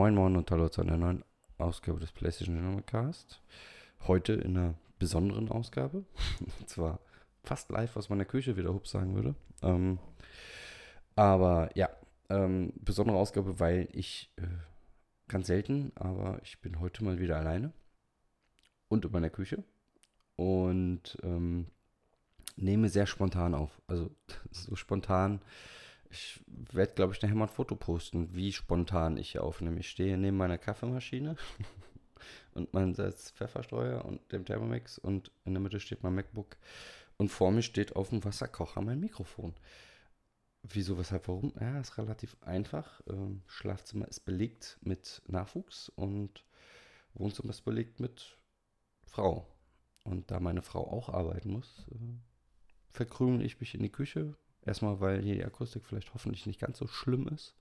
Moin Moin und hallo zu einer neuen Ausgabe des PlayStation Dynamic Cast. Heute in einer besonderen Ausgabe. Und zwar fast live aus meiner Küche, wie der Hub sagen würde. Ähm, aber ja, ähm, besondere Ausgabe, weil ich äh, ganz selten, aber ich bin heute mal wieder alleine und in meiner Küche und ähm, nehme sehr spontan auf. Also so spontan. Ich werde, glaube ich, nachher mal ein Foto posten, wie spontan ich hier aufnehme. Ich stehe neben meiner Kaffeemaschine und mein Salz Pfefferstreuer und dem Thermomix und in der Mitte steht mein MacBook und vor mir steht auf dem Wasserkocher mein Mikrofon. Wieso, weshalb, warum? Ja, ist relativ einfach. Ähm, Schlafzimmer ist belegt mit Nachwuchs und Wohnzimmer ist belegt mit Frau. Und da meine Frau auch arbeiten muss, äh, verkrümel ich mich in die Küche, Erstmal, weil hier die Akustik vielleicht hoffentlich nicht ganz so schlimm ist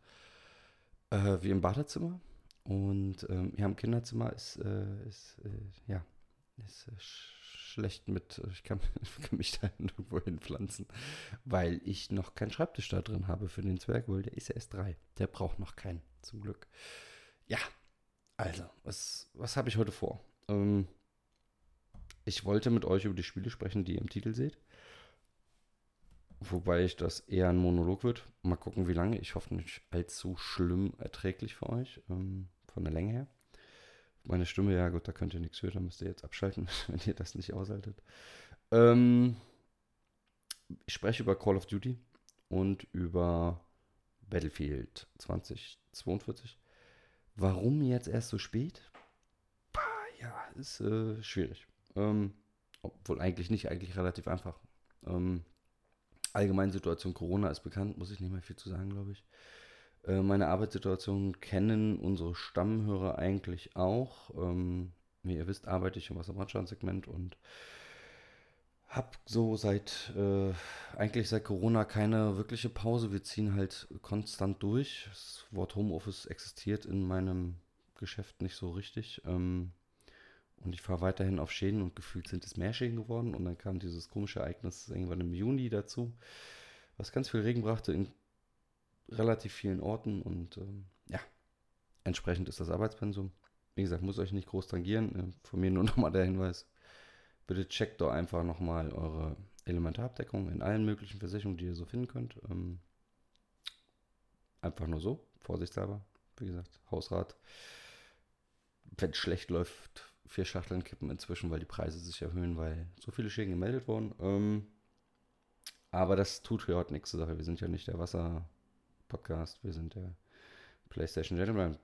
äh, wie im Badezimmer. Und ähm, hier im Kinderzimmer ist, äh, ist äh, ja, ist äh, schlecht mit, ich kann, kann, mich da nirgendwo hinpflanzen, weil ich noch keinen Schreibtisch da drin habe für den Zwerg, weil der ist erst drei. Der braucht noch keinen, zum Glück. Ja, also, was, was habe ich heute vor? Ähm, ich wollte mit euch über die Spiele sprechen, die ihr im Titel seht. Wobei ich das eher ein Monolog wird. Mal gucken, wie lange. Ich hoffe nicht allzu schlimm erträglich für euch. Ähm, von der Länge her. Meine Stimme, ja gut, da könnt ihr nichts hören. Da müsst ihr jetzt abschalten, wenn ihr das nicht aushaltet. Ähm, ich spreche über Call of Duty und über Battlefield 2042. Warum jetzt erst so spät? Bah, ja, ist äh, schwierig. Ähm, obwohl eigentlich nicht, eigentlich relativ einfach. Ähm, allgemeine Situation Corona ist bekannt, muss ich nicht mehr viel zu sagen, glaube ich. Äh, meine Arbeitssituation kennen unsere Stammhörer eigentlich auch. Ähm, wie ihr wisst, arbeite ich im Wasserbrandschadensegment und habe so seit, äh, eigentlich seit Corona keine wirkliche Pause. Wir ziehen halt konstant durch. Das Wort Homeoffice existiert in meinem Geschäft nicht so richtig. Ähm, und ich fahre weiterhin auf Schäden und gefühlt sind es mehr Schäden geworden. Und dann kam dieses komische Ereignis irgendwann im Juni dazu, was ganz viel Regen brachte in relativ vielen Orten. Und ähm, ja, entsprechend ist das Arbeitspensum. Wie gesagt, muss euch nicht groß tangieren. Äh, von mir nur nochmal der Hinweis. Bitte checkt doch einfach nochmal eure Elementarabdeckung in allen möglichen Versicherungen, die ihr so finden könnt. Ähm, einfach nur so, vorsichtshalber. Wie gesagt, Hausrat. Wenn es schlecht läuft, vier Schachteln kippen inzwischen, weil die Preise sich erhöhen, weil so viele Schäden gemeldet wurden. Ähm, aber das tut für heute nichts zur Sache. Wir sind ja nicht der Wasser-Podcast, wir sind der PlayStation Gentleman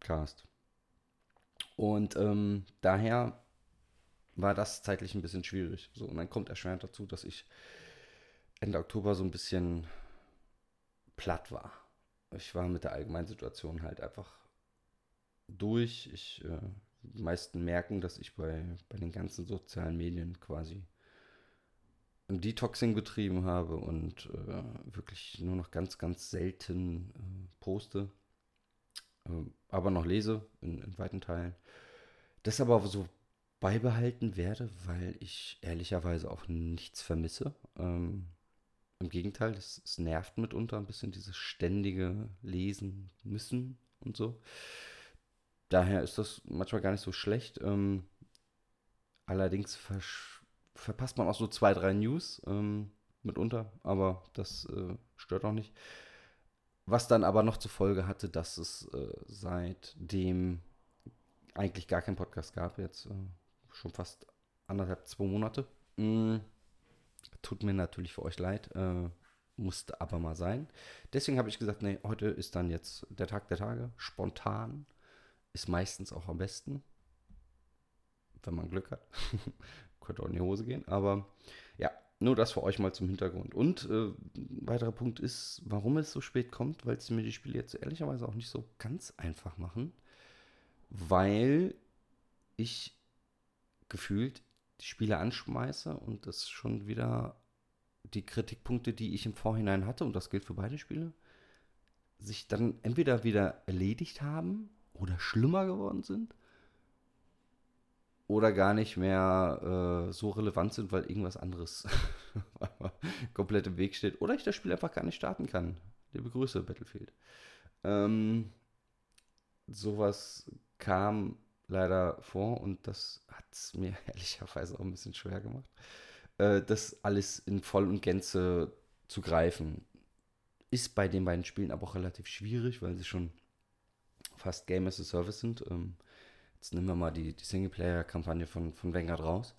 Cast. Und ähm, daher war das zeitlich ein bisschen schwierig. So, und dann kommt erschwerend dazu, dass ich Ende Oktober so ein bisschen platt war. Ich war mit der allgemeinen Situation halt einfach durch. Ich äh, die meisten merken, dass ich bei, bei den ganzen sozialen Medien quasi Detoxing betrieben habe und äh, wirklich nur noch ganz, ganz selten äh, poste, äh, aber noch lese in, in, weiten Teilen. Das aber so beibehalten werde, weil ich ehrlicherweise auch nichts vermisse. Ähm, Im Gegenteil, es, es nervt mitunter ein bisschen dieses ständige Lesen müssen und so daher ist das manchmal gar nicht so schlecht. Ähm, allerdings verpasst man auch so zwei, drei News ähm, mitunter, aber das äh, stört auch nicht. Was dann aber noch zur Folge hatte, dass es äh, seitdem eigentlich gar keinen Podcast gab, jetzt äh, schon fast anderthalb, zwei Monate. Mm, tut mir natürlich für euch leid, äh, musste aber mal sein. Deswegen habe ich gesagt, nee, heute ist dann jetzt der Tag der Tage, spontan ist meistens auch am besten, wenn man Glück hat. Könnte auch in die Hose gehen, aber ja, nur das für euch mal zum Hintergrund. Und äh, ein weiterer Punkt ist, warum es so spät kommt, weil sie mir die Spiele jetzt ehrlicherweise auch nicht so ganz einfach machen, weil ich gefühlt die Spiele anschmeiße und das schon wieder die Kritikpunkte, die ich im Vorhinein hatte, und das gilt für beide Spiele, sich dann entweder wieder erledigt haben oder schlimmer geworden sind oder gar nicht mehr äh, so relevant sind, weil irgendwas anderes komplett im Weg steht oder ich das Spiel einfach gar nicht starten kann. Liebe Grüße, Battlefield. Ähm, sowas kam leider vor und das hat es mir ehrlicherweise auch ein bisschen schwer gemacht, äh, das alles in Voll und Gänze zu greifen. Ist bei den beiden Spielen aber auch relativ schwierig, weil sie schon fast Game as a Service sind. Ähm, jetzt nehmen wir mal die, die Singleplayer-Kampagne von, von Vanguard raus.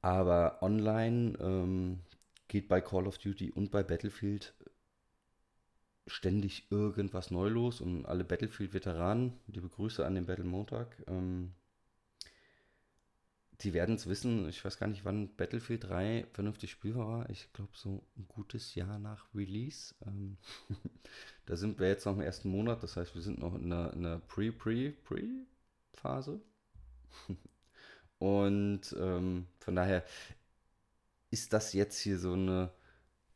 Aber online ähm, geht bei Call of Duty und bei Battlefield ständig irgendwas neu los und alle Battlefield-Veteranen, liebe Grüße an den Battle Montag, ähm, die werden es wissen, ich weiß gar nicht, wann Battlefield 3 vernünftig spielbar war. Ich glaube, so ein gutes Jahr nach Release. Ähm, da sind wir jetzt noch im ersten Monat, das heißt, wir sind noch in einer, einer Pre-Pre-Pre-Phase. Und ähm, von daher ist das jetzt hier so ein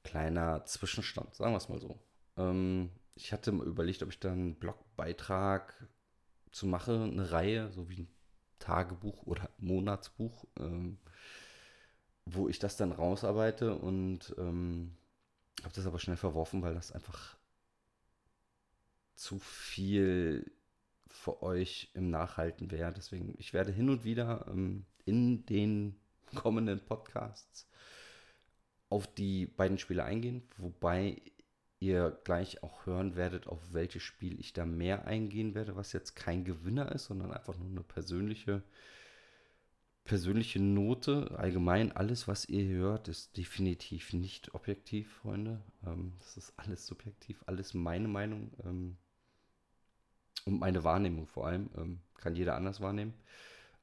kleiner Zwischenstand, sagen wir es mal so. Ähm, ich hatte überlegt, ob ich da einen Blogbeitrag zu mache, eine Reihe, so wie ein Tagebuch oder Monatsbuch, ähm, wo ich das dann rausarbeite und ähm, habe das aber schnell verworfen, weil das einfach zu viel für euch im Nachhalten wäre. Deswegen, ich werde hin und wieder ähm, in den kommenden Podcasts auf die beiden Spiele eingehen, wobei ihr gleich auch hören werdet, auf welches Spiel ich da mehr eingehen werde, was jetzt kein Gewinner ist, sondern einfach nur eine persönliche, persönliche Note. Allgemein, alles, was ihr hört, ist definitiv nicht objektiv, Freunde. Ähm, das ist alles subjektiv, alles meine Meinung ähm, und meine Wahrnehmung vor allem. Ähm, kann jeder anders wahrnehmen.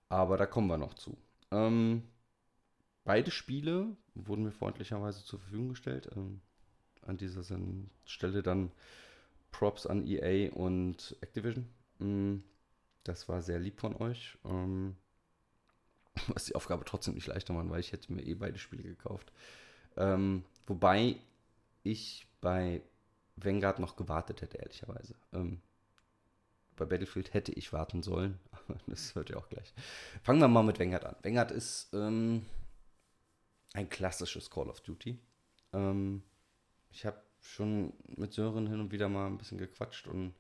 Aber da kommen wir noch zu. Ähm, beide Spiele wurden mir freundlicherweise zur Verfügung gestellt. Ähm, an dieser Stelle dann Props an EA und Activision. Mm, das war sehr lieb von euch. Ähm, was die Aufgabe trotzdem nicht leichter macht, weil ich hätte mir eh beide Spiele gekauft. Ähm, wobei ich bei Vanguard noch gewartet hätte, ehrlicherweise. Bei Battlefield hätte ich warten sollen. das hört ihr auch gleich. Fangen wir mal mit Vanguard an. Vanguard ist ähm, ein klassisches Call of Duty. Ähm, ich habe schon mit Sören hin und wieder mal ein bisschen gequatscht und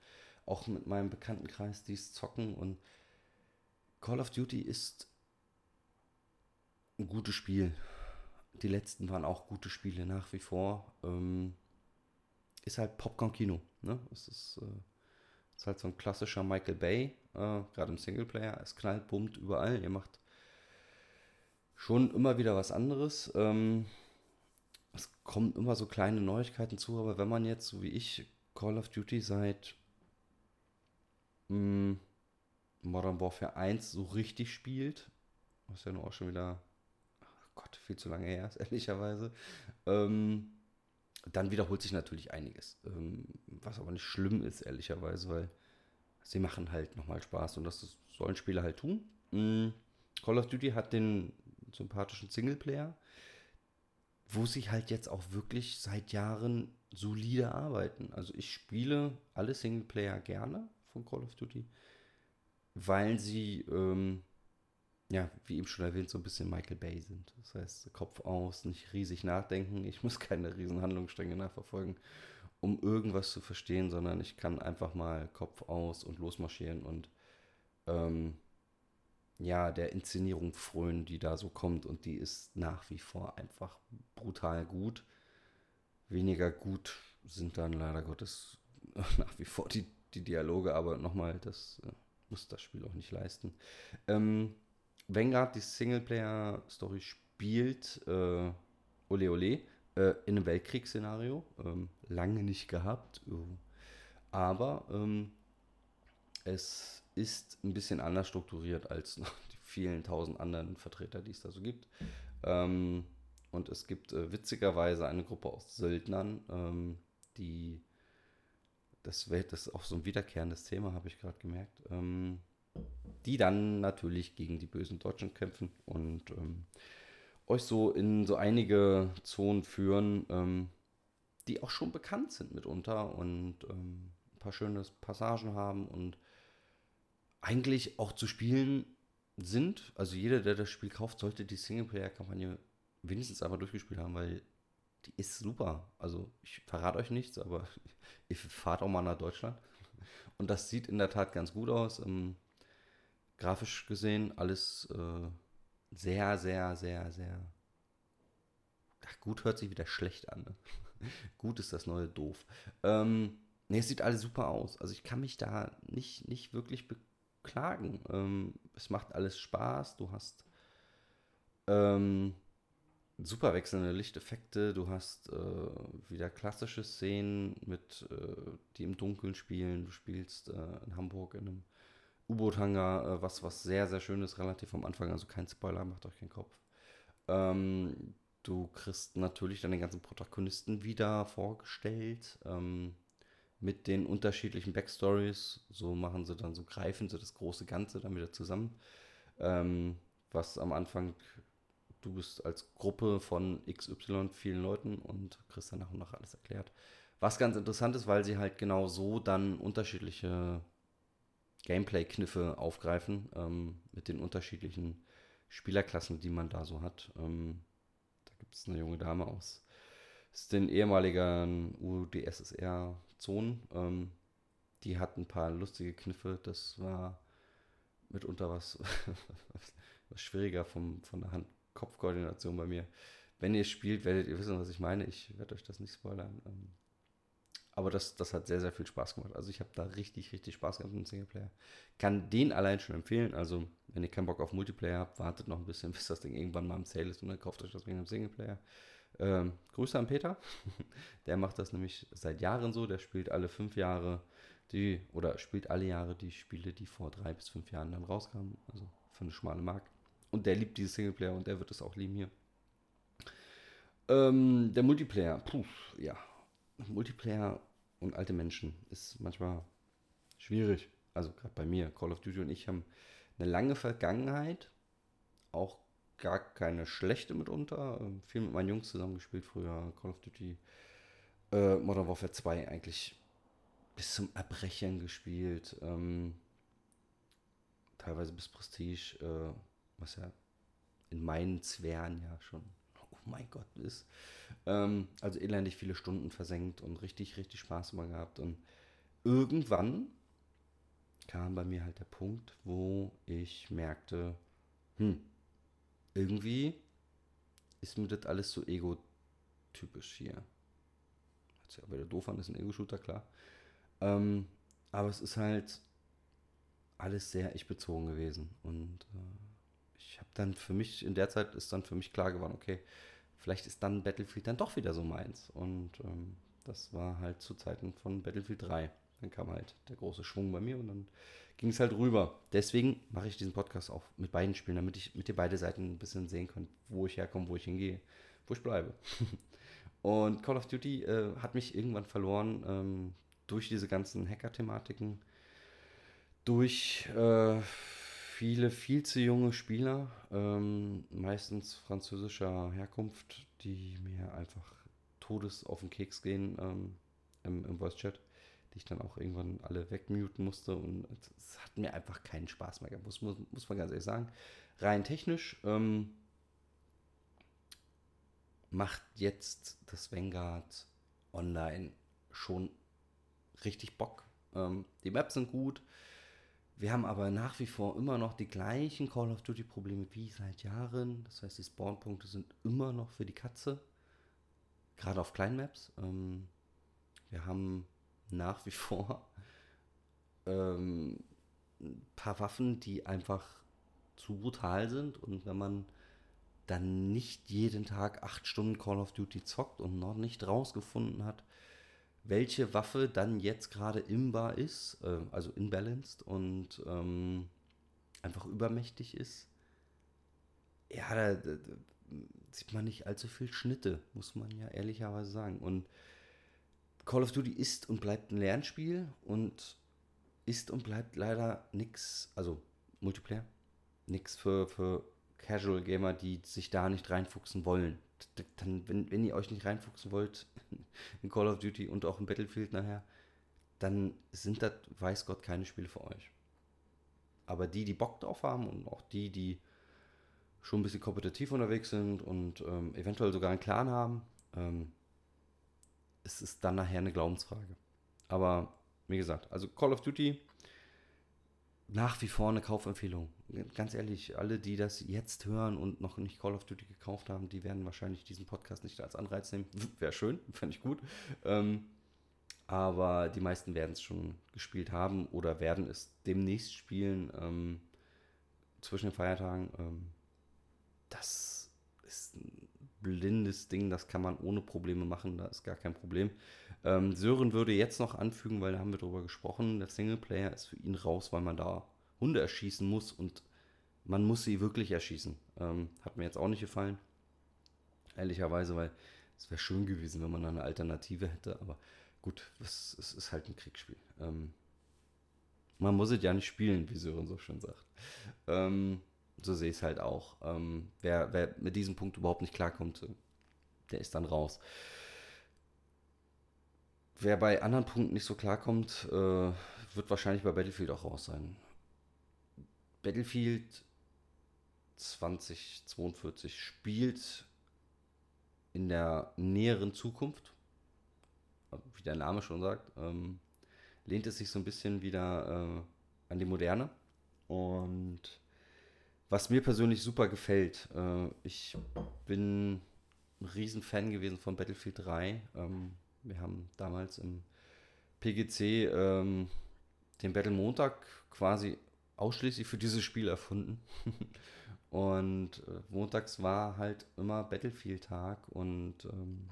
auch mit meinem Bekanntenkreis, die es zocken. Und Call of Duty ist ein gutes Spiel. Die letzten waren auch gute Spiele nach wie vor. Ähm, ist halt Popcorn-Kino. Ne? Es ist, äh, ist halt so ein klassischer Michael Bay, äh, gerade im Singleplayer. Es knallt, bummt überall. Ihr macht schon immer wieder was anderes. Ähm, es kommen immer so kleine Neuigkeiten zu, aber wenn man jetzt, so wie ich, Call of Duty seit mh, hm, Modern Warfare 1 so richtig spielt, was ja nur auch schon wieder, oh Gott, viel zu lange her ist, ehrlicherweise, ähm, dann wiederholt sich natürlich einiges. Ähm, was aber nicht schlimm ist, ehrlicherweise, weil sie machen halt nochmal Spaß und das sollen Spieler halt tun. Mhm. Call of Duty hat den sympathischen Singleplayer, wo sie halt jetzt auch wirklich seit Jahren solide arbeiten. Also ich spiele alle Singleplayer gerne von Call of Duty, weil sie, ähm, ja, wie eben schon erwähnt, so ein bisschen Michael Bay sind. Das heißt, Kopf aus, nicht riesig nachdenken. Ich muss keine riesen Handlungsstränge nachverfolgen, um irgendwas zu verstehen, sondern ich kann einfach mal Kopf aus und losmarschieren und ähm, ja, der Inszenierung frönen, die da so kommt. Und die ist nach wie vor einfach brutal gut. Weniger gut sind dann leider Gottes nach wie vor die, die Dialoge, aber nochmal, das äh, muss das Spiel auch nicht leisten. Ähm, Vanguard, die Singleplayer-Story spielt äh, Ole Ole äh, in einem Weltkriegsszenario. Ähm, lange nicht gehabt. Aber ähm, es ist ein bisschen anders strukturiert als noch die vielen tausend anderen Vertreter, die es da so gibt. Ähm, und es gibt äh, witzigerweise eine Gruppe aus Söldnern, ähm, die, das, das ist auch so ein wiederkehrendes Thema, habe ich gerade gemerkt, ähm, die dann natürlich gegen die bösen Deutschen kämpfen und ähm, euch so in so einige Zonen führen, ähm, die auch schon bekannt sind mitunter und ähm, ein paar schöne Passagen haben und eigentlich auch zu spielen sind. Also jeder, der das Spiel kauft, sollte die Singleplayer-Kampagne wenigstens einmal durchgespielt haben, weil die ist super. Also ich verrate euch nichts, aber ihr fahrt auch mal nach Deutschland. Und das sieht in der Tat ganz gut aus. Ähm, grafisch gesehen alles äh, sehr, sehr, sehr, sehr. Ach, gut hört sich wieder schlecht an. Ne? gut ist das neue doof. Ähm, ne, es sieht alles super aus. Also ich kann mich da nicht, nicht wirklich beklagen. Ähm, es macht alles Spaß. Du hast ähm, super wechselnde Lichteffekte. Du hast äh, wieder klassische Szenen mit, äh, die im Dunkeln spielen. Du spielst äh, in Hamburg in einem U-Boot-Hangar, äh, was, was sehr, sehr schön ist, relativ am Anfang. Also kein Spoiler, macht euch keinen Kopf. Ähm, du kriegst natürlich dann den ganzen Protagonisten wieder vorgestellt. Ähm, mit den unterschiedlichen Backstories. So machen sie dann, so greifen sie das große Ganze dann wieder zusammen. Ähm, was am Anfang, du bist als Gruppe von XY vielen Leuten und kriegst dann nach und nach alles erklärt. Was ganz interessant ist, weil sie halt genau so dann unterschiedliche Gameplay-Kniffe aufgreifen ähm, mit den unterschiedlichen Spielerklassen, die man da so hat. Ähm, da gibt es eine junge Dame aus, den ehemaligen UdSSR-Zonen. Ähm, die hat ein paar lustige Kniffe. Das war mitunter was, was schwieriger vom, von der Hand-Kopf-Koordination bei mir. Wenn ihr spielt, werdet ihr wissen, was ich meine. Ich werde euch das nicht spoilern. Ähm, aber das, das hat sehr, sehr viel Spaß gemacht. Also ich habe da richtig, richtig Spaß gehabt mit dem Singleplayer. Kann den allein schon empfehlen. Also wenn ihr keinen Bock auf Multiplayer habt, wartet noch ein bisschen, bis das Ding irgendwann mal im Sale ist und dann kauft euch das wegen dem Singleplayer. Ähm, Grüße an Peter. der macht das nämlich seit Jahren so. Der spielt alle fünf Jahre die, oder spielt alle Jahre die Spiele, die vor drei bis fünf Jahren dann rauskamen. Also für eine schmale Mark. Und der liebt dieses Singleplayer und der wird es auch lieben hier. Ähm, der Multiplayer, puh, ja, Multiplayer und alte Menschen ist manchmal schwierig. Also gerade bei mir, Call of Duty und ich haben eine lange Vergangenheit, auch gar keine schlechte mitunter. Ähm, viel mit meinen Jungs zusammengespielt früher, Call of Duty, äh, Modern Warfare 2 eigentlich bis zum Erbrechen gespielt. Ähm, teilweise bis Prestige, äh, was ja in meinen Sphären ja schon oh mein Gott, ist. Ähm, also elendig viele Stunden versenkt und richtig, richtig Spaß immer gehabt. Und irgendwann kam bei mir halt der Punkt, wo ich merkte, hm, irgendwie ist mir das alles so ego-typisch hier. Hört sich aber wieder doof an, ist ein Ego-Shooter, klar. Ähm, aber es ist halt alles sehr ich-bezogen gewesen. Und äh, ich habe dann für mich, in der Zeit ist dann für mich klar geworden, okay, vielleicht ist dann Battlefield dann doch wieder so meins. Und ähm, das war halt zu Zeiten von Battlefield 3. Dann kam halt der große Schwung bei mir und dann ging es halt rüber. Deswegen mache ich diesen Podcast auch mit beiden Spielen, damit ich mit dir beide Seiten ein bisschen sehen kann, wo ich herkomme, wo ich hingehe, wo ich bleibe. und Call of Duty äh, hat mich irgendwann verloren ähm, durch diese ganzen Hacker-Thematiken, durch äh, viele viel zu junge Spieler, ähm, meistens französischer Herkunft, die mir einfach todes auf den Keks gehen ähm, im, im Voice-Chat, die ich dann auch irgendwann alle wegmuten musste und es hat mir einfach keinen Spaß mehr gemacht, muss, muss, muss man ganz ehrlich sagen. Rein technisch ähm, macht jetzt das Vanguard online schon richtig Bock. Ähm, die Maps sind gut, wir haben aber nach wie vor immer noch die gleichen Call of Duty Probleme wie seit Jahren. Das heißt, die Spawnpunkte sind immer noch für die Katze. Gerade auf kleinen Maps. Ähm, wir haben nach wie vor ähm, ein paar Waffen, die einfach zu brutal sind. Und wenn man dann nicht jeden Tag acht Stunden Call of Duty zockt und noch nicht rausgefunden hat, welche Waffe dann jetzt gerade imbar ist, äh, also imbalanced und ähm, einfach übermächtig ist. Ja, da, da, da, sieht man nicht allzu viel Schnitte, muss man ja ehrlicherweise sagen. Und Call of Duty ist und bleibt ein Lernspiel und ist und bleibt leider nichts, also Multiplayer, nichts für, für Casual Gamer, die sich da nicht reinfuchsen wollen. Dann, wenn, wenn ihr euch nicht reinfuchsen wollt in Call of Duty und auch in Battlefield nachher, dann sind das, weiß Gott, keine Spiele für euch. Aber die, die Bock drauf haben und auch die, die schon ein bisschen kompetitiv unterwegs sind und ähm, eventuell sogar einen Clan haben, ähm, es ist dann nachher eine Glaubensfrage. Aber wie gesagt, also Call of Duty nach wie vor eine Kaufempfehlung. Ganz ehrlich, alle, die das jetzt hören und noch nicht Call of Duty gekauft haben, die werden wahrscheinlich diesen Podcast nicht als Anreiz nehmen. Wäre schön, fände ich gut. Ähm, aber die meisten werden es schon gespielt haben oder werden es demnächst spielen ähm, zwischen den Feiertagen. Ähm, das ist ein blindes Ding, das kann man ohne Probleme machen, da ist gar kein Problem. Ähm, Sören würde jetzt noch anfügen, weil da haben wir drüber gesprochen, der Singleplayer ist für ihn raus, weil man da Hunde erschießen muss und man muss sie wirklich erschießen. Ähm, hat mir jetzt auch nicht gefallen, ehrlicherweise, weil es wäre schön gewesen, wenn man eine Alternative hätte, aber gut, es, es ist halt ein Kriegsspiel. Ähm, man muss es ja nicht spielen, wie Sören so schön sagt. Ähm, so sehe ich es halt auch. Ähm, wer, wer mit diesem Punkt überhaupt nicht klarkommt, der ist dann raus. Wer bei anderen Punkten nicht so klarkommt, äh, wird wahrscheinlich bei Battlefield auch raus sein. Battlefield 2042 spielt in der näheren Zukunft, wie der Name schon sagt, ähm, lehnt es sich so ein bisschen wieder äh, an die Moderne. Und was mir persönlich super gefällt, äh, ich bin ein Riesenfan gewesen von Battlefield 3. Ähm, wir haben damals im PGC ähm, den Battle Montag quasi ausschließlich für dieses Spiel erfunden. und äh, montags war halt immer Battlefield-Tag und ähm,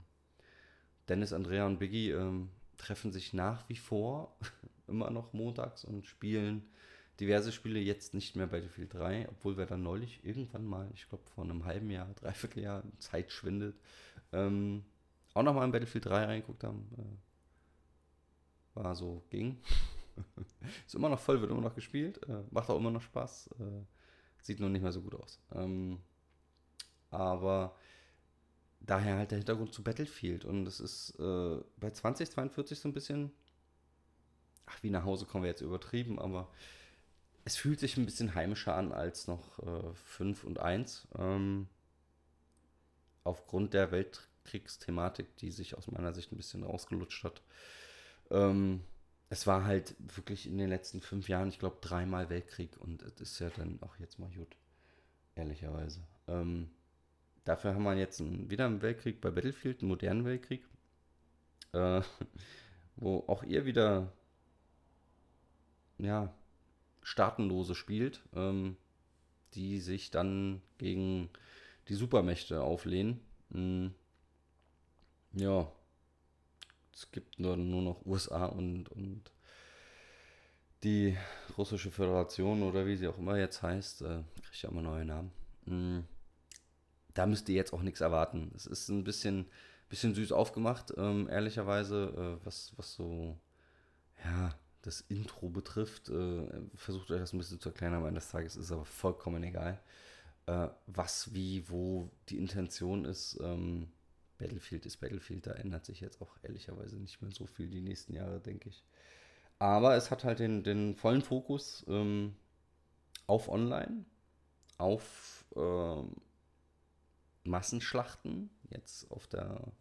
Dennis, Andrea und Biggie ähm, treffen sich nach wie vor immer noch montags und spielen diverse Spiele, jetzt nicht mehr Battlefield 3, obwohl wir dann neulich irgendwann mal, ich glaube vor einem halben Jahr, dreiviertel Jahr, Zeit schwindet, ähm, auch nochmal in Battlefield 3 reingeguckt haben. Äh, war so, ging. ist immer noch voll, wird immer noch gespielt, äh, macht auch immer noch Spaß, äh, sieht nur nicht mehr so gut aus. Ähm, aber daher halt der Hintergrund zu Battlefield und es ist äh, bei 2042 so ein bisschen, ach, wie nach Hause kommen wir jetzt übertrieben, aber es fühlt sich ein bisschen heimischer an als noch äh, 5 und 1. Ähm, aufgrund der Weltkriegsthematik, die sich aus meiner Sicht ein bisschen rausgelutscht hat. Ähm, es war halt wirklich in den letzten fünf Jahren, ich glaube, dreimal Weltkrieg und es ist ja dann auch jetzt mal gut, ehrlicherweise. Ähm, dafür haben wir jetzt einen, wieder einen Weltkrieg bei Battlefield, einen modernen Weltkrieg, äh, wo auch ihr wieder, ja, Staatenlose spielt, ähm, die sich dann gegen die Supermächte auflehnen. Mhm. Ja, es gibt nur, nur noch USA und, und die russische Föderation oder wie sie auch immer jetzt heißt, äh, kriegt ja immer neue Namen. Mhm. Da müsst ihr jetzt auch nichts erwarten. Es ist ein bisschen, bisschen süß aufgemacht, ähm, ehrlicherweise, äh, was, was so, ja, das Intro betrifft. Äh, versucht euch das ein bisschen zu erklären, am Ende des Tages ist aber vollkommen egal, äh, was, wie, wo die Intention ist. Ähm, Battlefield ist Battlefield, da ändert sich jetzt auch ehrlicherweise nicht mehr so viel die nächsten Jahre, denke ich. Aber es hat halt den, den vollen Fokus ähm, auf Online, auf ähm, Massenschlachten, jetzt auf der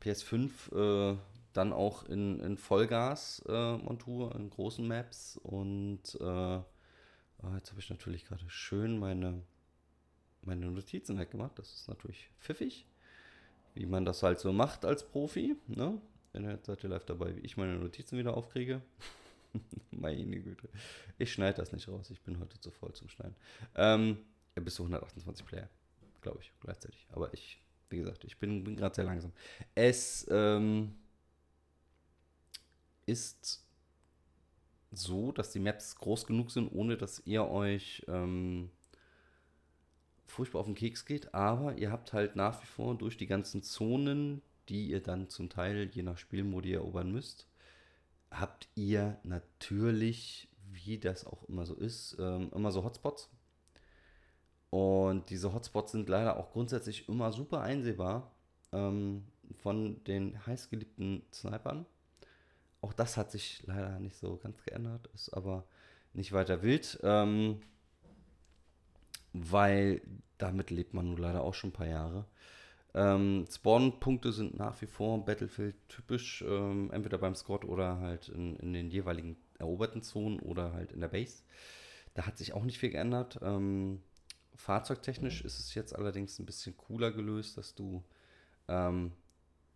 PS5 äh, dann auch in, in Vollgas-Montur, äh, in großen Maps. Und äh, oh, jetzt habe ich natürlich gerade schön meine, meine Notizen weggemacht. Das ist natürlich pfiffig, wie man das halt so macht als Profi. Ne? Jetzt seid ihr live dabei, wie ich meine Notizen wieder aufkriege. meine Güte. Ich schneide das nicht raus. Ich bin heute zu voll zum Schneiden. Ähm, bis zu 128 Player, glaube ich, gleichzeitig. Aber ich, wie gesagt, ich bin, bin gerade sehr langsam. Es, ähm, ist so, dass die Maps groß genug sind, ohne dass ihr euch ähm, furchtbar auf den Keks geht. Aber ihr habt halt nach wie vor durch die ganzen Zonen, die ihr dann zum Teil je nach Spielmodi erobern müsst, habt ihr natürlich, wie das auch immer so ist, ähm, immer so Hotspots. Und diese Hotspots sind leider auch grundsätzlich immer super einsehbar ähm, von den heißgeliebten Snipern. Auch das hat sich leider nicht so ganz geändert, ist aber nicht weiter wild, ähm, weil damit lebt man nun leider auch schon ein paar Jahre. Ähm, Spawn-Punkte sind nach wie vor Battlefield typisch, ähm, entweder beim Squad oder halt in, in, den jeweiligen eroberten Zonen oder halt in der Base. Da hat sich auch nicht viel geändert. Ähm, fahrzeugtechnisch ist es jetzt allerdings ein bisschen cooler gelöst, dass du, ähm,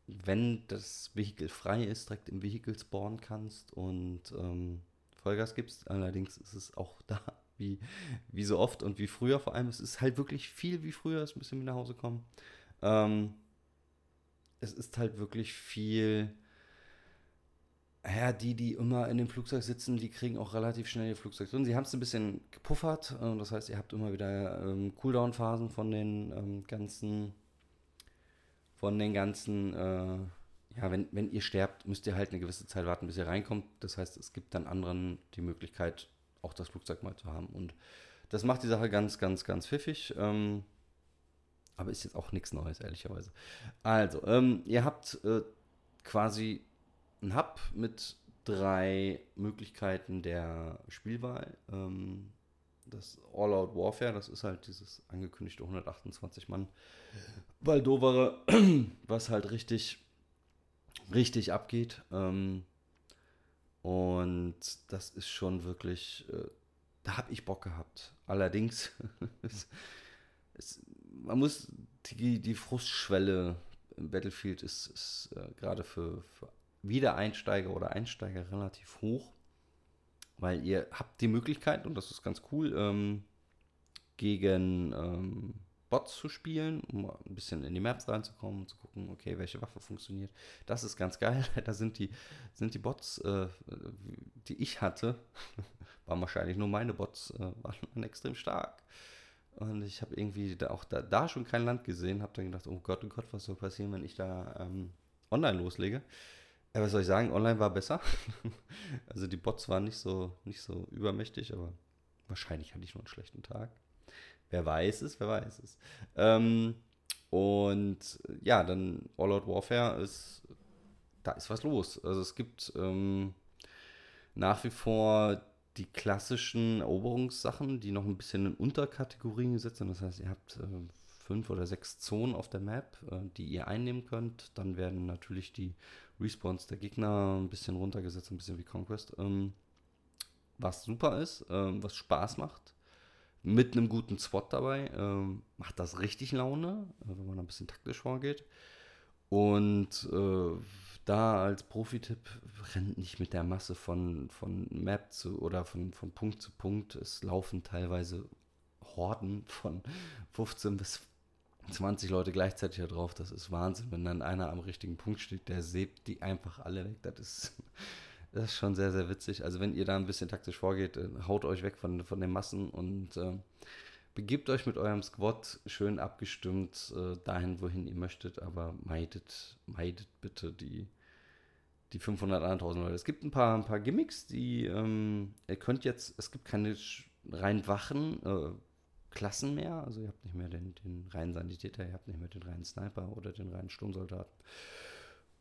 wenn das Vehikel frei ist, direkt im Vehikel spawnen kannst und ähm, Vollgas gibst. Allerdings ist es auch da wie, wie so oft und wie früher vor allem. Es ist halt wirklich viel wie früher, es bisschen wie nach Hause kommen. Ähm, es ist halt wirklich viel. Ja, die, die immer in dem Flugzeug sitzen, die kriegen auch relativ schnell ihr Flugzeug drin. Sie haben es ein bisschen gepuffert, äh, das heißt, ihr habt immer wieder ähm, Cooldown-Phasen von den ähm, ganzen, von den ganzen, äh, ja, wenn, wenn ihr sterbt, müsst ihr halt eine gewisse Zeit warten, bis ihr reinkommt. Das heißt, es gibt dann anderen die Möglichkeit, auch das Flugzeug mal zu haben. Und das macht die Sache ganz, ganz, ganz pfiffig. Ähm, aber ist jetzt auch nichts Neues, ehrlicherweise. Also, ähm, ihr habt äh, quasi einen Hub mit drei Möglichkeiten der Spielwahl. Ähm, das All-Out Warfare, das ist halt dieses angekündigte 128 Mann Valdovere, was halt richtig, richtig abgeht. Ähm, und das ist schon wirklich, äh, da habe ich Bock gehabt. Allerdings, es, es, man muss die, die Frustschwelle im Battlefield ist, ist äh, gerade für, für Wiedereinsteiger oder Einsteiger relativ hoch, weil ihr habt die Möglichkeit, und das ist ganz cool, ähm, gegen ähm, Bots zu spielen, um ein bisschen in die Maps reinzukommen und zu gucken, okay, welche Waffe funktioniert. Das ist ganz geil. Da sind die, sind die Bots, äh, die ich hatte, waren wahrscheinlich nur meine Bots, äh, waren extrem stark. Und ich habe irgendwie da auch da, da, schon kein Land gesehen, habe dann gedacht, oh Gott, oh Gott, was soll passieren, wenn ich da ähm, online loslege. Ja, was soll ich sagen, online war besser. also die Bots waren nicht so, nicht so übermächtig, aber wahrscheinlich hatte ich nur einen schlechten Tag. Wer weiß es, wer weiß es. Ähm, und ja, dann All Out Warfare ist, da ist was los. Also es gibt ähm, nach wie vor die klassischen Eroberungssachen, die noch ein bisschen in Unterkategorien gesetzt sind. Das heißt, ihr habt äh, fünf oder sechs Zonen auf der Map, äh, die ihr einnehmen könnt. Dann werden natürlich die Respawns der Gegner ein bisschen runtergesetzt, ein bisschen wie Conquest. Ähm, was super ist, ähm, was Spaß macht. Mit einem guten SWAT dabei ähm, macht das richtig Laune, äh, wenn man ein bisschen taktisch vorgeht. Und äh, da als Profi-Tipp, rennt nicht mit der Masse von, von Map zu oder von, von Punkt zu Punkt. Es laufen teilweise Horden von 15 bis 20 Leute gleichzeitig da drauf. Das ist Wahnsinn. Wenn dann einer am richtigen Punkt steht, der säbt die einfach alle weg. Das ist, das ist schon sehr, sehr witzig. Also wenn ihr da ein bisschen taktisch vorgeht, äh, haut euch weg von, von den Massen und äh, begebt euch mit eurem Squad schön abgestimmt äh, dahin, wohin ihr möchtet, aber meidet, meidet bitte die, die 500, 1000 Leute. Es gibt ein paar, ein paar Gimmicks, die ähm, ihr könnt jetzt, es gibt keine rein wachen äh, Klassen mehr, also ihr habt nicht mehr den, den reinen Sanitäter, ihr habt nicht mehr den reinen Sniper oder den reinen Sturmsoldaten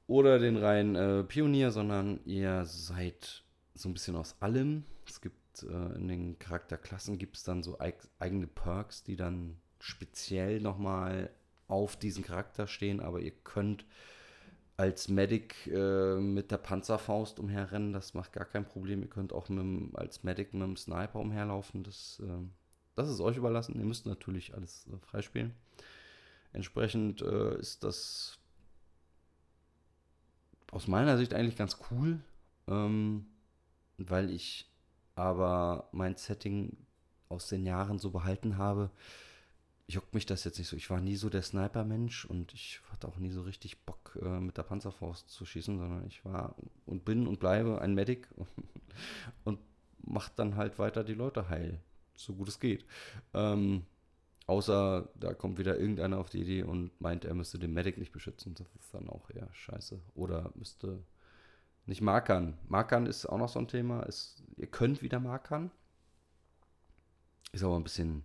oder den reinen äh, Pionier, sondern ihr seid so ein bisschen aus allem. Es gibt äh, in den Charakterklassen gibt es dann so eig eigene Perks, die dann speziell nochmal auf diesen Charakter stehen, aber ihr könnt als Medic äh, mit der Panzerfaust umherrennen, das macht gar kein Problem. Ihr könnt auch mit, als Medic mit dem Sniper umherlaufen, das, äh, das ist euch überlassen. Ihr müsst natürlich alles äh, freispielen. Entsprechend äh, ist das aus meiner Sicht eigentlich ganz cool, ähm, weil ich aber mein Setting aus den Jahren so behalten habe, juckt mich das jetzt nicht so. Ich war nie so der Sniper-Mensch und ich hatte auch nie so richtig Bock, äh, mit der Panzerfaust zu schießen, sondern ich war und bin und bleibe ein Medic und macht dann halt weiter die Leute heil, so gut es geht. Ähm, außer da kommt wieder irgendeiner auf die Idee und meint, er müsste den Medic nicht beschützen. Das ist dann auch eher scheiße. Oder müsste nicht markern. Markern ist auch noch so ein Thema. Es, ihr könnt wieder markern. Ist aber ein bisschen,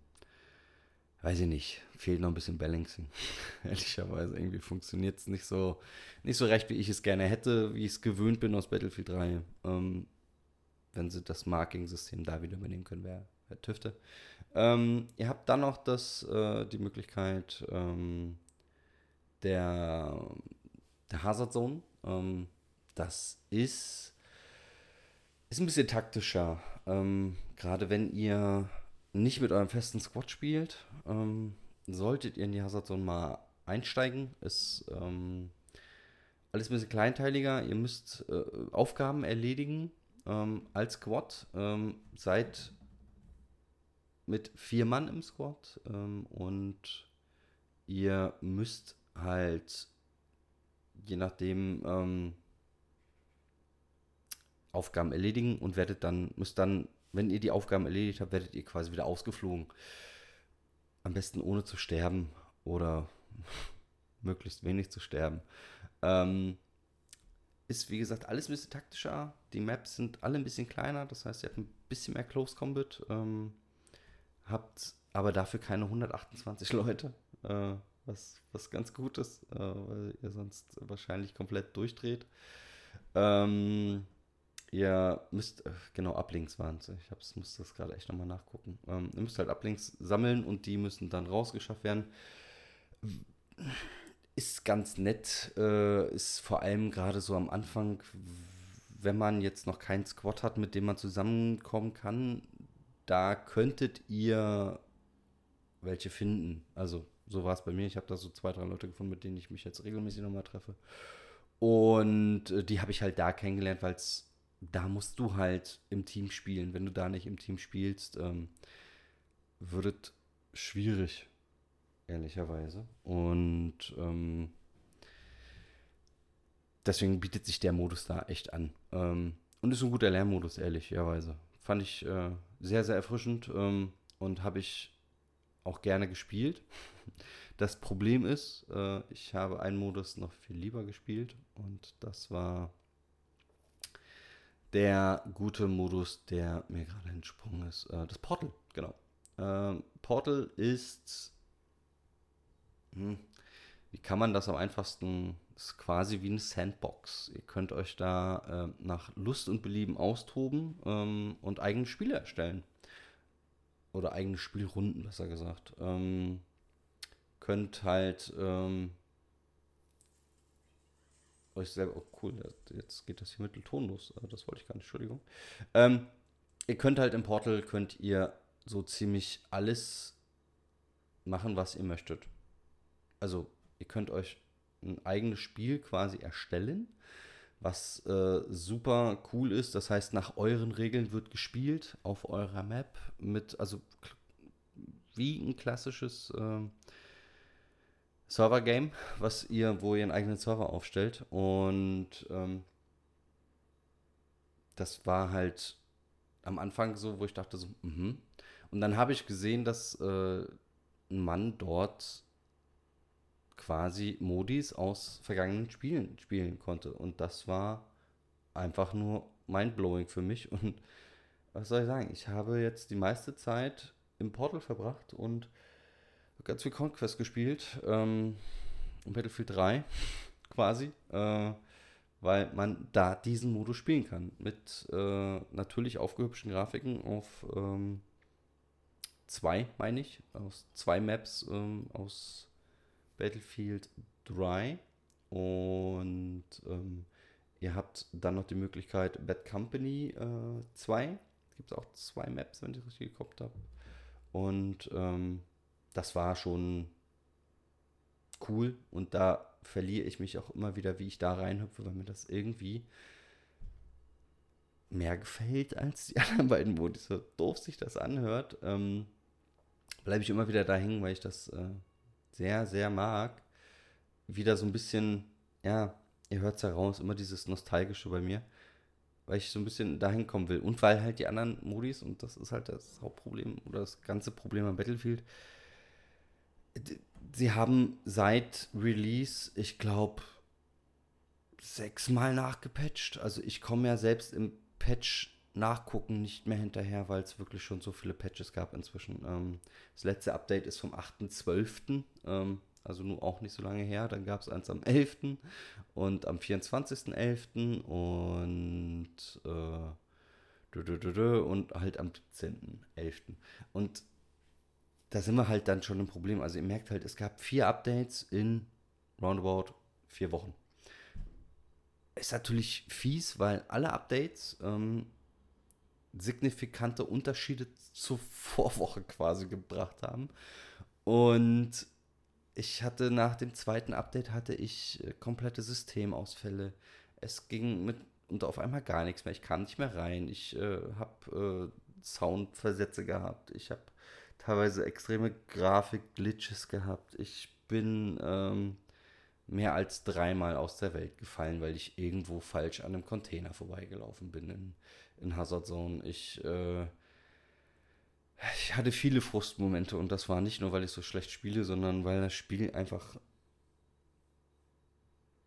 weiß ich nicht, fehlt noch ein bisschen Balancing. Ehrlicherweise, irgendwie funktioniert es nicht so, nicht so recht, wie ich es gerne hätte, wie ich es gewöhnt bin aus Battlefield 3. Ähm, wenn sie das Marking-System da wieder übernehmen können, wäre wär Tüfte. Ähm, ihr habt dann noch das, äh, die Möglichkeit ähm, der, der Hazard Zone. Ähm, das ist, ist ein bisschen taktischer. Ähm, gerade wenn ihr nicht mit eurem festen Squad spielt, ähm, solltet ihr in die Hazard Zone mal einsteigen. Ist ähm, alles ein bisschen kleinteiliger. Ihr müsst äh, Aufgaben erledigen als Squad. Seid mit vier Mann im Squad ähm, und ihr müsst halt je nachdem ähm, Aufgaben erledigen und werdet dann, müsst dann, wenn ihr die Aufgaben erledigt habt, werdet ihr quasi wieder ausgeflogen. Am besten ohne zu sterben oder möglichst wenig zu sterben. Ähm, ist wie gesagt alles ein bisschen taktischer. Die Maps sind alle ein bisschen kleiner, das heißt, ihr habt ein bisschen mehr Close Combat. Ähm, habt aber dafür keine 128 Leute, äh, was, was ganz gut ist, äh, weil ihr sonst wahrscheinlich komplett durchdreht. Ähm, ihr müsst, äh, genau, Ablinks waren es. Ich hab's, muss das gerade echt nochmal nachgucken. Ähm, ihr müsst halt Ablinks sammeln und die müssen dann rausgeschafft werden. Ist ganz nett, äh, ist vor allem gerade so am Anfang, wenn man jetzt noch keinen Squad hat, mit dem man zusammenkommen kann, da könntet ihr welche finden. Also so war es bei mir. Ich habe da so zwei, drei Leute gefunden, mit denen ich mich jetzt regelmäßig nochmal treffe. Und äh, die habe ich halt da kennengelernt, weil da musst du halt im Team spielen. Wenn du da nicht im Team spielst, ähm, wird schwierig, ehrlicherweise. Und ähm, deswegen bietet sich der Modus da echt an. Ähm, und ist ein guter Lernmodus, ehrlicherweise. Fand ich äh, sehr, sehr erfrischend ähm, und habe ich auch gerne gespielt. Das Problem ist, äh, ich habe einen Modus noch viel lieber gespielt und das war der gute Modus, der mir gerade entsprungen ist. Äh, das Portal, genau. Äh, Portal ist, hm, wie kann man das am einfachsten, ist quasi wie eine Sandbox. Ihr könnt euch da äh, nach Lust und Belieben austoben ähm, und eigene Spiele erstellen. Oder eigene Spielrunden, besser gesagt. Ähm, könnt halt ähm, euch selber. Oh, cool, jetzt geht das hier mitteltonlos. Äh, das wollte ich gar nicht, Entschuldigung. Ähm, ihr könnt halt im Portal könnt ihr so ziemlich alles machen, was ihr möchtet. Also, ihr könnt euch ein eigenes Spiel quasi erstellen, was äh, super cool ist. Das heißt, nach euren Regeln wird gespielt auf eurer Map mit, also wie ein klassisches äh, Server-Game, was ihr, wo ihr einen eigenen Server aufstellt. Und ähm, das war halt am Anfang so, wo ich dachte so, mhm. Und dann habe ich gesehen, dass äh, ein Mann dort quasi Modis aus vergangenen Spielen spielen konnte. Und das war einfach nur mindblowing für mich. Und was soll ich sagen? Ich habe jetzt die meiste Zeit im Portal verbracht und ganz viel Conquest gespielt. Ähm, Battlefield 3 quasi. Äh, weil man da diesen Modus spielen kann. Mit äh, natürlich aufgehübschten Grafiken auf ähm, zwei, meine ich. Aus zwei Maps ähm, aus Battlefield 3. Und ähm, ihr habt dann noch die Möglichkeit Bad Company äh, 2. Gibt es auch zwei Maps, wenn ich richtig geguckt habe. Und ähm, das war schon cool. Und da verliere ich mich auch immer wieder, wie ich da reinhüpfe, weil mir das irgendwie mehr gefällt als die anderen beiden Modis. So doof sich das anhört, ähm, bleibe ich immer wieder da hängen, weil ich das äh, sehr, sehr mag. Wieder so ein bisschen, ja, ihr hört es heraus, immer dieses Nostalgische bei mir weil ich so ein bisschen dahin kommen will. Und weil halt die anderen Modis, und das ist halt das Hauptproblem oder das ganze Problem am Battlefield, sie haben seit Release, ich glaube, sechsmal nachgepatcht. Also ich komme ja selbst im Patch Nachgucken nicht mehr hinterher, weil es wirklich schon so viele Patches gab inzwischen. Ähm, das letzte Update ist vom 8.12., ähm, also nur auch nicht so lange her. Dann gab es eins am 11. und am 24.11. und äh, und halt am 17.11. Und da sind wir halt dann schon im Problem. Also ihr merkt halt, es gab vier Updates in roundabout vier Wochen. Ist natürlich fies, weil alle Updates ähm, signifikante Unterschiede zur Vorwoche quasi gebracht haben. Und ich hatte nach dem zweiten Update hatte ich äh, komplette Systemausfälle. Es ging mit und auf einmal gar nichts mehr. Ich kam nicht mehr rein. Ich äh, habe äh, Soundversätze gehabt. Ich habe teilweise extreme Grafik-Glitches gehabt. Ich bin ähm, mehr als dreimal aus der Welt gefallen, weil ich irgendwo falsch an einem Container vorbeigelaufen bin in, in Hazard Zone. Ich, äh, ich hatte viele Frustmomente und das war nicht nur, weil ich so schlecht spiele, sondern weil das Spiel einfach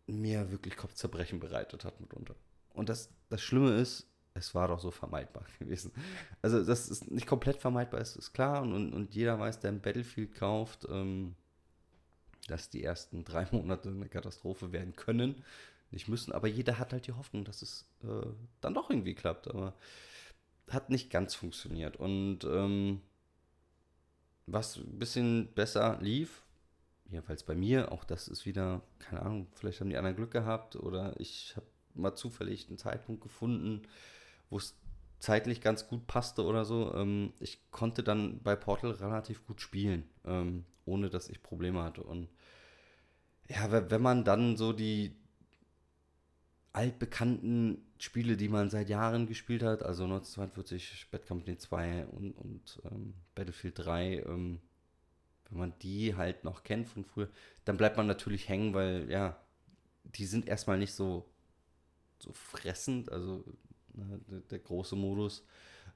mir wirklich Kopfzerbrechen bereitet hat mitunter. Und das, das Schlimme ist, es war doch so vermeidbar gewesen. Also, dass es nicht komplett vermeidbar ist, ist klar. Und, und, und jeder weiß, der ein Battlefield kauft, ähm, dass die ersten drei Monate eine Katastrophe werden können. Nicht müssen, aber jeder hat halt die Hoffnung, dass es äh, dann doch irgendwie klappt. Aber hat nicht ganz funktioniert. Und ähm, was ein bisschen besser lief, jedenfalls bei mir, auch das ist wieder, keine Ahnung, vielleicht haben die anderen Glück gehabt oder ich habe mal zufällig einen Zeitpunkt gefunden, wo es zeitlich ganz gut passte oder so. Ähm, ich konnte dann bei Portal relativ gut spielen, ähm, ohne dass ich Probleme hatte. Und ja, wenn man dann so die altbekannten Spiele, die man seit Jahren gespielt hat, also 1942 Bad Company 2 und, und ähm, Battlefield 3, ähm, wenn man die halt noch kennt von früher, dann bleibt man natürlich hängen, weil ja, die sind erstmal nicht so, so fressend, also ne, der, der, große Modus,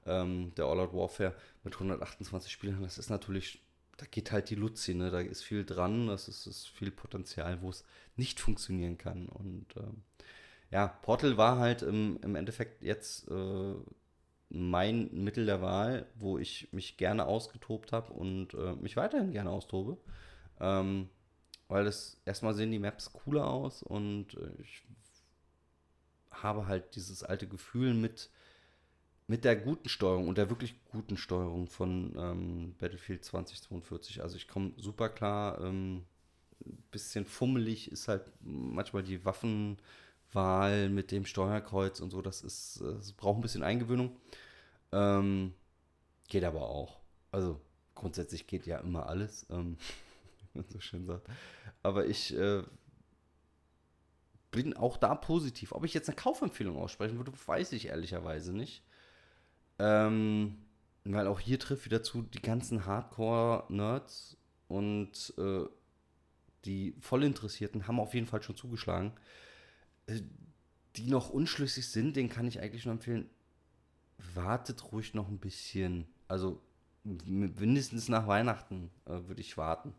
ähm, der All-Out Warfare mit 128 Spielern, das ist natürlich da geht halt die Luzi, ne? Da ist viel dran, das ist, ist viel Potenzial, wo es nicht funktionieren kann. Und ähm, ja, Portal war halt im, im Endeffekt jetzt äh, mein Mittel der Wahl, wo ich mich gerne ausgetobt habe und äh, mich weiterhin gerne austobe. Ähm, weil es erstmal sehen die Maps cooler aus und äh, ich habe halt dieses alte Gefühl mit mit der guten Steuerung und der wirklich guten Steuerung von ähm, Battlefield 2042. Also ich komme super klar. Ähm, bisschen fummelig ist halt manchmal die Waffenwahl mit dem Steuerkreuz und so. Das ist, das braucht ein bisschen Eingewöhnung. Ähm, geht aber auch. Also grundsätzlich geht ja immer alles, ähm, wie man so schön sagt. Aber ich äh, bin auch da positiv. Ob ich jetzt eine Kaufempfehlung aussprechen würde, weiß ich ehrlicherweise nicht. Ähm, weil auch hier trifft wieder zu die ganzen Hardcore-Nerds und äh, die Vollinteressierten haben auf jeden Fall schon zugeschlagen. Äh, die noch unschlüssig sind, den kann ich eigentlich nur empfehlen, wartet ruhig noch ein bisschen. Also mindestens nach Weihnachten äh, würde ich warten.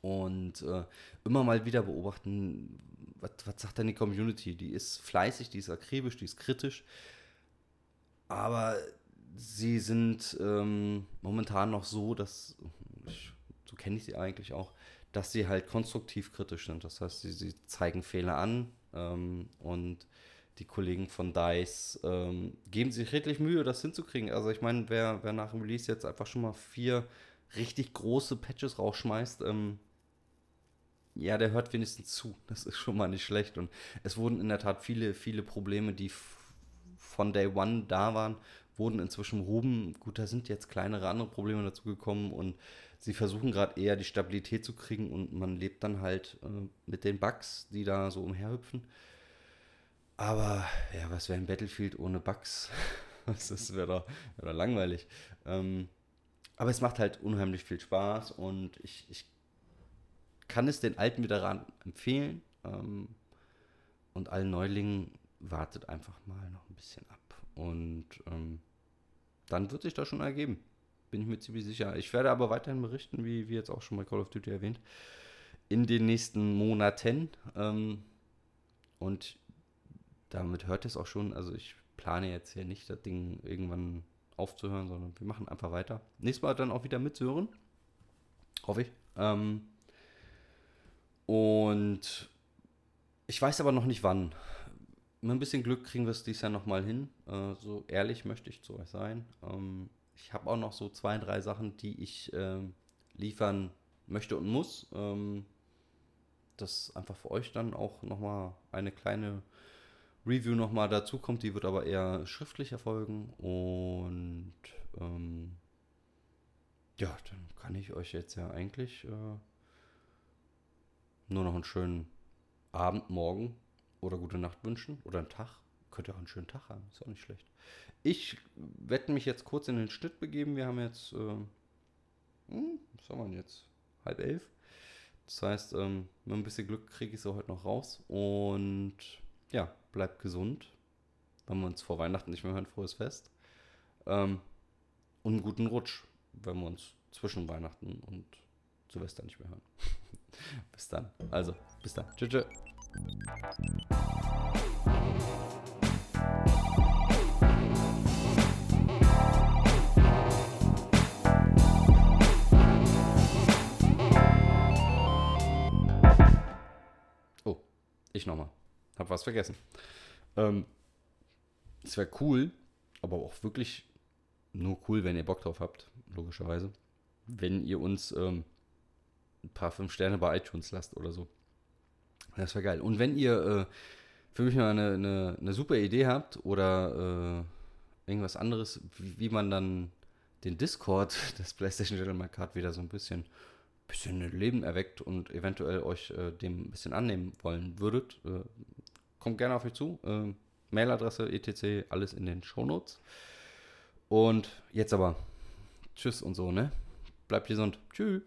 Und äh, immer mal wieder beobachten, was, was sagt denn die Community? Die ist fleißig, die ist akribisch, die ist kritisch aber sie sind ähm, momentan noch so, dass, ich, so kenne ich sie eigentlich auch, dass sie halt konstruktiv kritisch sind. Das heißt, sie, sie zeigen Fehler an ähm, und die Kollegen von DICE ähm, geben sich redlich Mühe, das hinzukriegen. Also ich meine, wer, wer nach dem Release jetzt einfach schon mal vier richtig große Patches rausschmeißt, ähm, ja, der hört wenigstens zu. Das ist schon mal nicht schlecht. Und es wurden in der Tat viele, viele Probleme, die von Day One da waren, wurden inzwischen behoben. Gut, da sind jetzt kleinere andere Probleme dazu gekommen und sie versuchen gerade eher die Stabilität zu kriegen und man lebt dann halt äh, mit den Bugs, die da so umherhüpfen. Aber ja, was wäre ein Battlefield ohne Bugs? das wäre doch, wär doch langweilig. Ähm, aber es macht halt unheimlich viel Spaß und ich, ich kann es den alten Veteranen empfehlen ähm, und allen Neulingen wartet einfach mal noch ein bisschen ab. Und ähm, dann wird sich das schon ergeben. Bin ich mir ziemlich sicher. Ich werde aber weiterhin berichten, wie, wie jetzt auch schon bei Call of Duty erwähnt, in den nächsten Monaten. Ähm, und damit hört es auch schon. Also ich plane jetzt hier nicht, das Ding irgendwann aufzuhören, sondern wir machen einfach weiter. Nächstes Mal dann auch wieder mit Sören. Hoffe ich. Ähm, und ich weiß aber noch nicht wann. Mit ein bisschen Glück kriegen wir es dieses Jahr nochmal hin. Äh, so ehrlich möchte ich zu euch sein. Ähm, ich habe auch noch so zwei, drei Sachen, die ich äh, liefern möchte und muss. Ähm, dass einfach für euch dann auch nochmal eine kleine Review nochmal dazu kommt. Die wird aber eher schriftlich erfolgen. Und ähm, ja, dann kann ich euch jetzt ja eigentlich äh, nur noch einen schönen Abend, Morgen oder gute Nacht wünschen. Oder einen Tag. Könnt ihr auch einen schönen Tag haben. Ist auch nicht schlecht. Ich werde mich jetzt kurz in den Schnitt begeben. Wir haben jetzt, äh, was haben wir jetzt? Halb elf. Das heißt, ähm, mit ein bisschen Glück kriege ich sie heute noch raus. Und ja, bleibt gesund. Wenn wir uns vor Weihnachten nicht mehr hören, frohes Fest. Ähm, und einen guten Rutsch, wenn wir uns zwischen Weihnachten und Silvester nicht mehr hören. bis dann. Also, bis dann. Tschüss. tschüss. Ich nochmal. Hab was vergessen. Ähm, es wäre cool, aber auch wirklich nur cool, wenn ihr Bock drauf habt, logischerweise. Wenn ihr uns ähm, ein paar 5 Sterne bei iTunes lasst oder so. Das wäre geil. Und wenn ihr äh, für mich mal eine, eine, eine, super Idee habt oder äh, irgendwas anderes, wie, wie, man dann den Discord des PlayStation Gentleman Card wieder so ein bisschen, bisschen Leben erweckt und eventuell euch äh, dem ein bisschen annehmen wollen würdet, äh, kommt gerne auf mich zu. Äh, Mailadresse, etc., alles in den Shownotes. Und jetzt aber, tschüss und so, ne? Bleibt gesund. Tschüss.